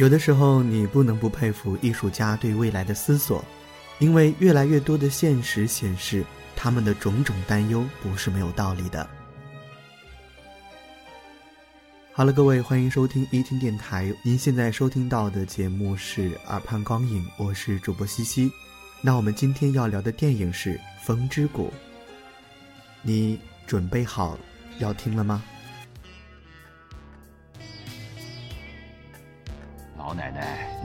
有的时候，你不能不佩服艺术家对未来的思索，因为越来越多的现实显示，他们的种种担忧不是没有道理的。好了，各位，欢迎收听一听电台。您现在收听到的节目是《耳畔光影》，我是主播西西。那我们今天要聊的电影是《风之谷》，你准备好要听了吗？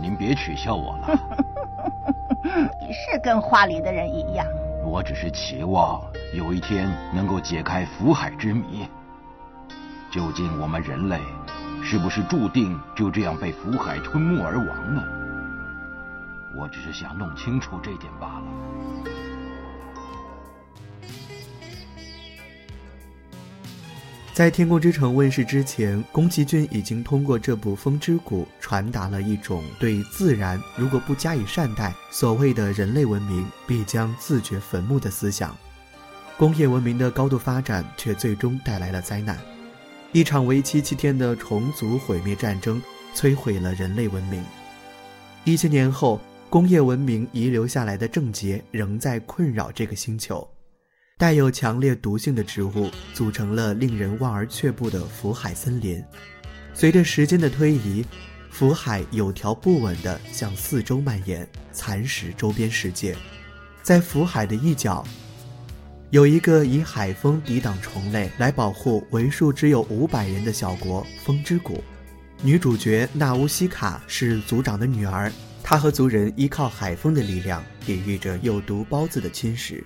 您别取笑我了。你是跟画里的人一样。我只是期望有一天能够解开福海之谜。究竟我们人类是不是注定就这样被福海吞没而亡呢？我只是想弄清楚这点罢了。在《天空之城》问世之前，宫崎骏已经通过这部《风之谷》传达了一种对自然如果不加以善待，所谓的人类文明必将自掘坟墓的思想。工业文明的高度发展却最终带来了灾难，一场为期七天的虫族毁灭战争摧毁了人类文明。一千年后，工业文明遗留下来的症结仍在困扰这个星球。带有强烈毒性的植物组成了令人望而却步的福海森林。随着时间的推移，福海有条不紊地向四周蔓延，蚕食周边世界。在福海的一角，有一个以海风抵挡虫类来保护为数只有五百人的小国——风之谷。女主角纳乌西卡是族长的女儿，她和族人依靠海风的力量抵御着有毒孢子的侵蚀。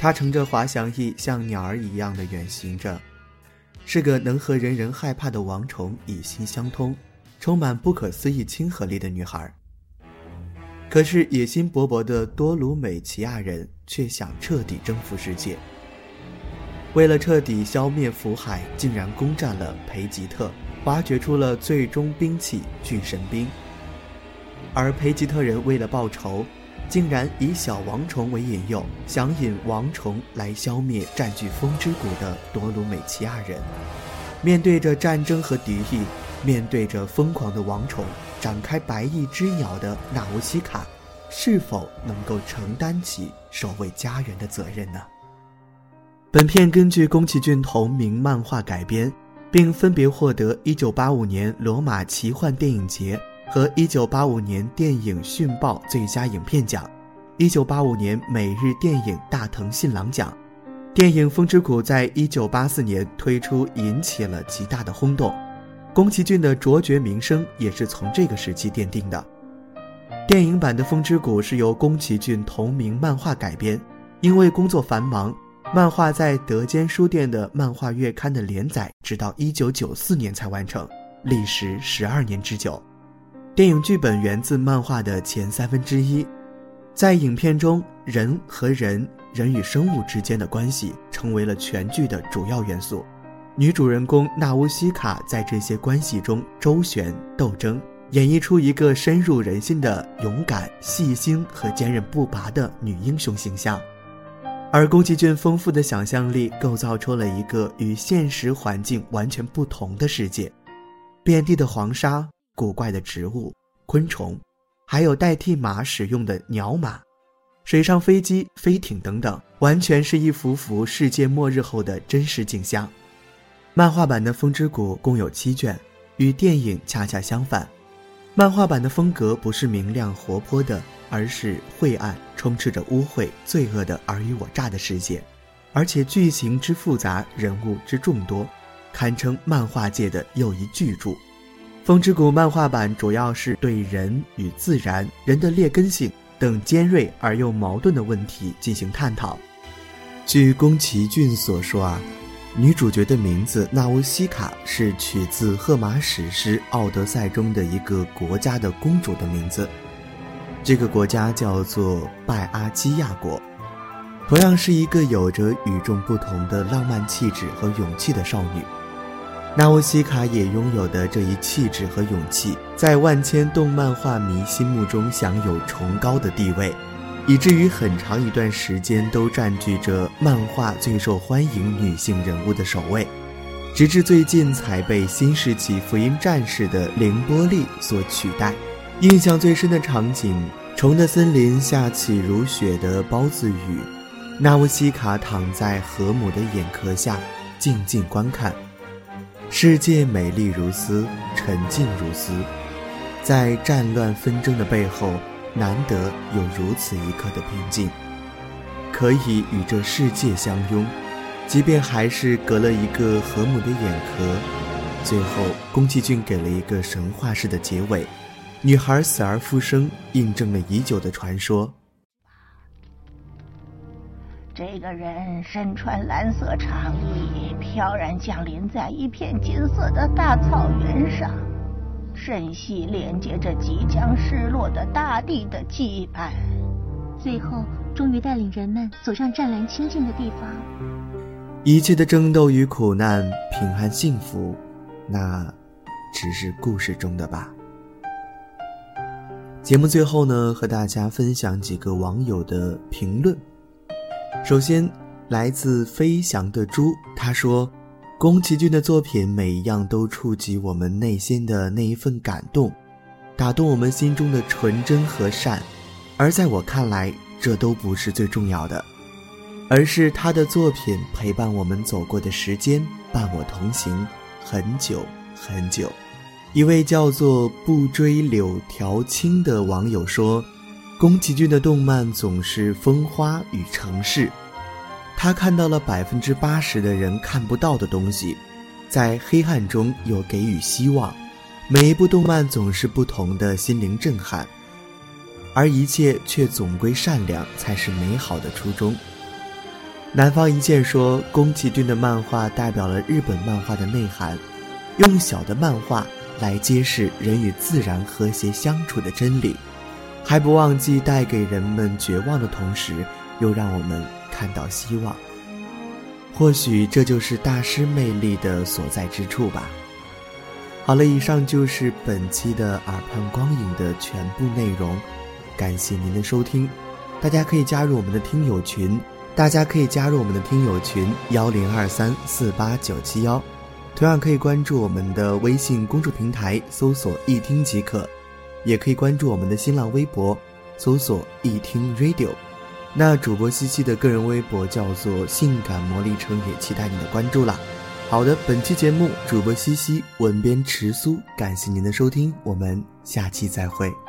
他乘着滑翔翼，像鸟儿一样的远行着，是个能和人人害怕的王虫以心相通、充满不可思议亲和力的女孩。可是野心勃勃的多鲁美奇亚人却想彻底征服世界。为了彻底消灭福海，竟然攻占了培吉特，挖掘出了最终兵器巨神兵。而培吉特人为了报仇。竟然以小王虫为引诱，想引王虫来消灭占据风之谷的多鲁美奇亚人。面对着战争和敌意，面对着疯狂的王虫，展开白翼之鸟的纳乌西卡，是否能够承担起守卫家园的责任呢？本片根据宫崎骏同名漫画改编，并分别获得1985年罗马奇幻电影节。和一九八五年电影讯报最佳影片奖，一九八五年每日电影大藤信郎奖。电影《风之谷》在一九八四年推出，引起了极大的轰动。宫崎骏的卓绝名声也是从这个时期奠定的。电影版的《风之谷》是由宫崎骏同名漫画改编，因为工作繁忙，漫画在德间书店的漫画月刊的连载，直到一九九四年才完成，历时十二年之久。电影剧本源自漫画的前三分之一，在影片中，人和人、人与生物之间的关系成为了全剧的主要元素。女主人公纳乌西卡在这些关系中周旋斗争，演绎出一个深入人心的勇敢、细心和坚韧不拔的女英雄形象。而宫崎骏丰富的想象力构造出了一个与现实环境完全不同的世界，遍地的黄沙。古怪的植物、昆虫，还有代替马使用的鸟马、水上飞机、飞艇等等，完全是一幅幅世界末日后的真实景象。漫画版的《风之谷》共有七卷，与电影恰恰相反。漫画版的风格不是明亮活泼的，而是晦暗、充斥着污秽、罪恶的尔虞我诈的世界，而且剧情之复杂，人物之众多，堪称漫画界的又一巨著。《风之谷》漫画版主要是对人与自然、人的劣根性等尖锐而又矛盾的问题进行探讨。据宫崎骏所说啊，女主角的名字纳乌西卡是取自荷马史诗《奥德赛》中的一个国家的公主的名字，这个国家叫做拜阿基亚国，同样是一个有着与众不同的浪漫气质和勇气的少女。纳乌西卡也拥有的这一气质和勇气，在万千动漫画迷心目中享有崇高的地位，以至于很长一段时间都占据着漫画最受欢迎女性人物的首位。直至最近才被新世纪福音战士的凌波丽所取代。印象最深的场景：虫的森林下起如雪的包子雨，纳乌西卡躺在河姆的眼壳下，静静观看。世界美丽如斯，沉静如斯，在战乱纷争的背后，难得有如此一刻的平静，可以与这世界相拥。即便还是隔了一个河姆的眼壳，最后宫崎骏给了一个神话式的结尾，女孩死而复生，印证了已久的传说。这个人身穿蓝色长衣，飘然降临在一片金色的大草原上，瞬息连接着即将失落的大地的羁绊，最后终于带领人们走上湛蓝清净的地方。一切的争斗与苦难，平安幸福，那只是故事中的吧。节目最后呢，和大家分享几个网友的评论。首先，来自飞翔的猪，他说：“宫崎骏的作品每一样都触及我们内心的那一份感动，打动我们心中的纯真和善。而在我看来，这都不是最重要的。”而是他的作品陪伴我们走过的时间，伴我同行很久很久。一位叫做不追柳条青的网友说：“宫崎骏的动漫总是风花与城市，他看到了百分之八十的人看不到的东西，在黑暗中又给予希望。每一部动漫总是不同的心灵震撼，而一切却总归善良才是美好的初衷。”南方一剑说，宫崎骏的漫画代表了日本漫画的内涵，用小的漫画来揭示人与自然和谐相处的真理，还不忘记带给人们绝望的同时，又让我们看到希望。或许这就是大师魅力的所在之处吧。好了，以上就是本期的耳畔光影的全部内容，感谢您的收听，大家可以加入我们的听友群。大家可以加入我们的听友群幺零二三四八九七幺，同样可以关注我们的微信公众平台，搜索“一听”即可，也可以关注我们的新浪微博，搜索“一听 Radio”。那主播西西的个人微博叫做“性感魔力城”，也期待你的关注啦。好的，本期节目主播西西，文编迟苏，感谢您的收听，我们下期再会。